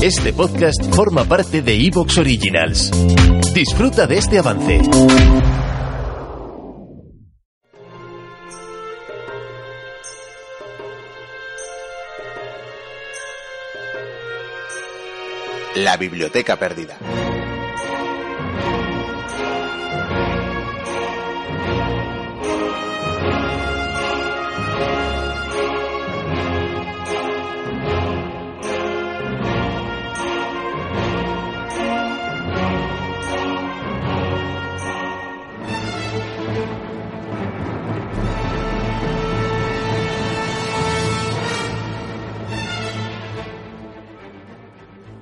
Este podcast forma parte de Evox Originals. Disfruta de este avance. La biblioteca perdida.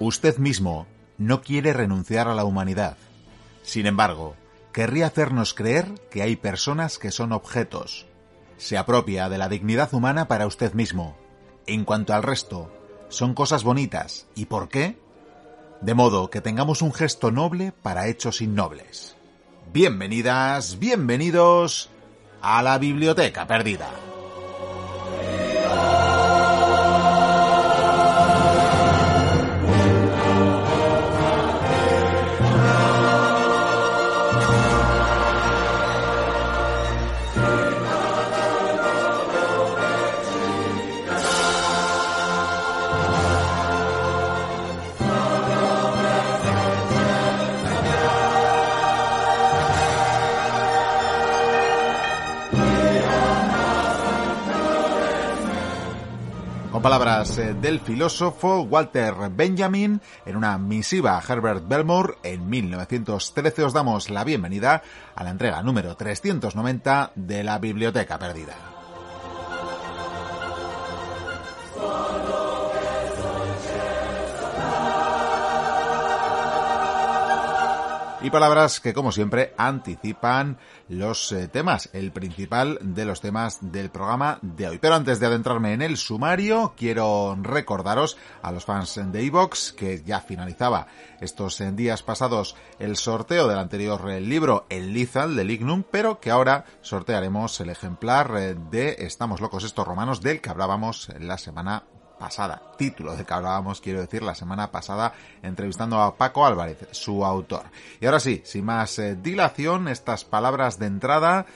Usted mismo no quiere renunciar a la humanidad. Sin embargo, querría hacernos creer que hay personas que son objetos. Se apropia de la dignidad humana para usted mismo. En cuanto al resto, son cosas bonitas. ¿Y por qué? De modo que tengamos un gesto noble para hechos innobles. Bienvenidas, bienvenidos a la Biblioteca Perdida. Con palabras eh, del filósofo Walter Benjamin en una misiva a Herbert Belmore en 1913 os damos la bienvenida a la entrega número 390 de la Biblioteca Perdida. Y palabras que, como siempre, anticipan los eh, temas, el principal de los temas del programa de hoy. Pero antes de adentrarme en el sumario, quiero recordaros a los fans de Evox que ya finalizaba estos eh, días pasados el sorteo del anterior eh, libro, El Lizal de Lignum, pero que ahora sortearemos el ejemplar de Estamos locos estos romanos del que hablábamos la semana pasada, título de que hablábamos, quiero decir, la semana pasada, entrevistando a Paco Álvarez, su autor. Y ahora sí, sin más eh, dilación, estas palabras de entrada,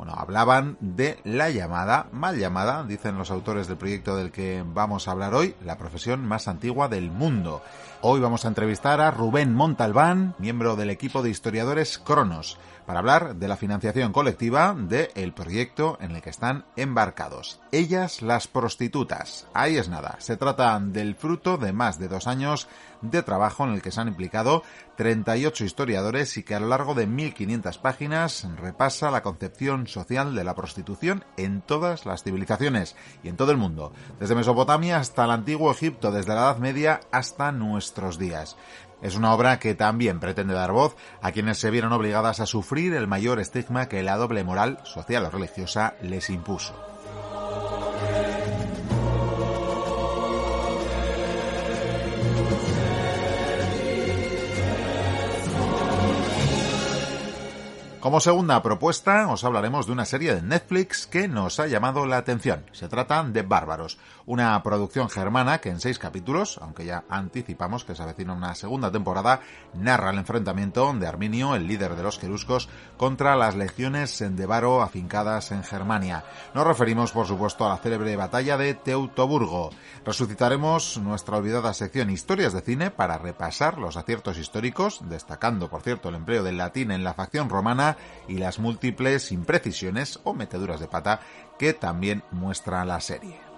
bueno, hablaban de la llamada, mal llamada, dicen los autores del proyecto del que vamos a hablar hoy, la profesión más antigua del mundo. Hoy vamos a entrevistar a Rubén Montalbán, miembro del equipo de historiadores Cronos, para hablar de la financiación colectiva del proyecto en el que están embarcados. Ellas las prostitutas. Ahí es nada. Se trata del fruto de más de dos años de trabajo en el que se han implicado 38 historiadores y que a lo largo de 1500 páginas repasa la concepción social de la prostitución en todas las civilizaciones y en todo el mundo, desde Mesopotamia hasta el antiguo Egipto, desde la Edad Media hasta nuestros días. Es una obra que también pretende dar voz a quienes se vieron obligadas a sufrir el mayor estigma que la doble moral social o religiosa les impuso. Como segunda propuesta, os hablaremos de una serie de Netflix que nos ha llamado la atención. Se trata de Bárbaros, una producción germana que en seis capítulos, aunque ya anticipamos que se avecina una segunda temporada, narra el enfrentamiento de Arminio, el líder de los queruscos, contra las legiones de Varo afincadas en Germania. Nos referimos, por supuesto, a la célebre batalla de Teutoburgo. Resucitaremos nuestra olvidada sección Historias de Cine para repasar los aciertos históricos, destacando, por cierto, el empleo del latín en la facción romana y las múltiples imprecisiones o meteduras de pata que también muestra la serie.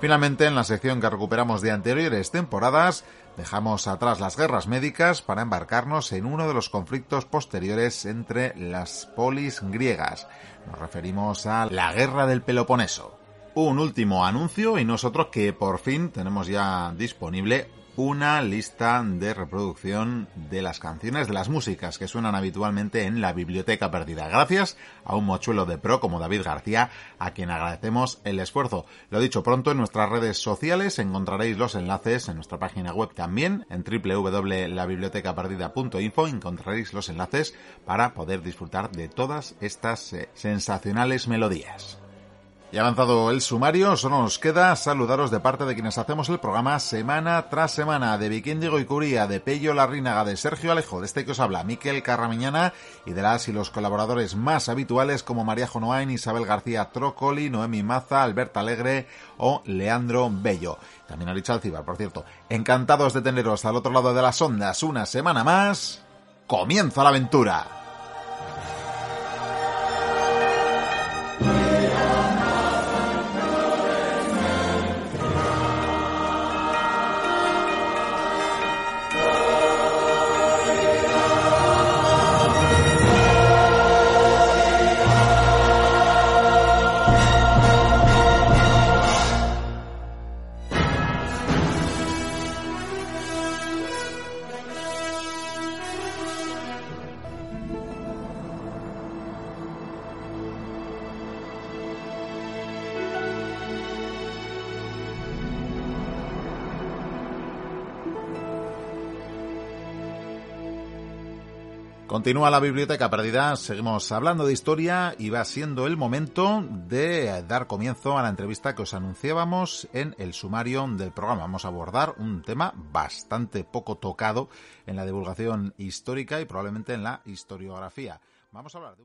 Finalmente, en la sección que recuperamos de anteriores temporadas, dejamos atrás las guerras médicas para embarcarnos en uno de los conflictos posteriores entre las polis griegas. Nos referimos a la Guerra del Peloponeso un último anuncio y nosotros que por fin tenemos ya disponible una lista de reproducción de las canciones, de las músicas que suenan habitualmente en la biblioteca perdida. Gracias a un mochuelo de pro como David García, a quien agradecemos el esfuerzo. Lo dicho, pronto en nuestras redes sociales encontraréis los enlaces en nuestra página web también, en www.labibliotecaperdida.info encontraréis los enlaces para poder disfrutar de todas estas eh, sensacionales melodías. Y avanzado el sumario, solo nos queda saludaros de parte de quienes hacemos el programa semana tras semana, de Viquíndigo y Curía, de Pello Larrínaga, de Sergio Alejo, de este que os habla, Miquel Carramiñana, y de las y los colaboradores más habituales como María Jonoain, Isabel García Trócoli, Noemi Maza, Alberta Alegre o Leandro Bello. También a Richard Cibar, por cierto. Encantados de teneros al otro lado de las ondas una semana más. ¡Comienza la aventura! Continúa la biblioteca perdida, seguimos hablando de historia y va siendo el momento de dar comienzo a la entrevista que os anunciábamos en el sumario del programa. Vamos a abordar un tema bastante poco tocado en la divulgación histórica y probablemente en la historiografía. Vamos a hablar de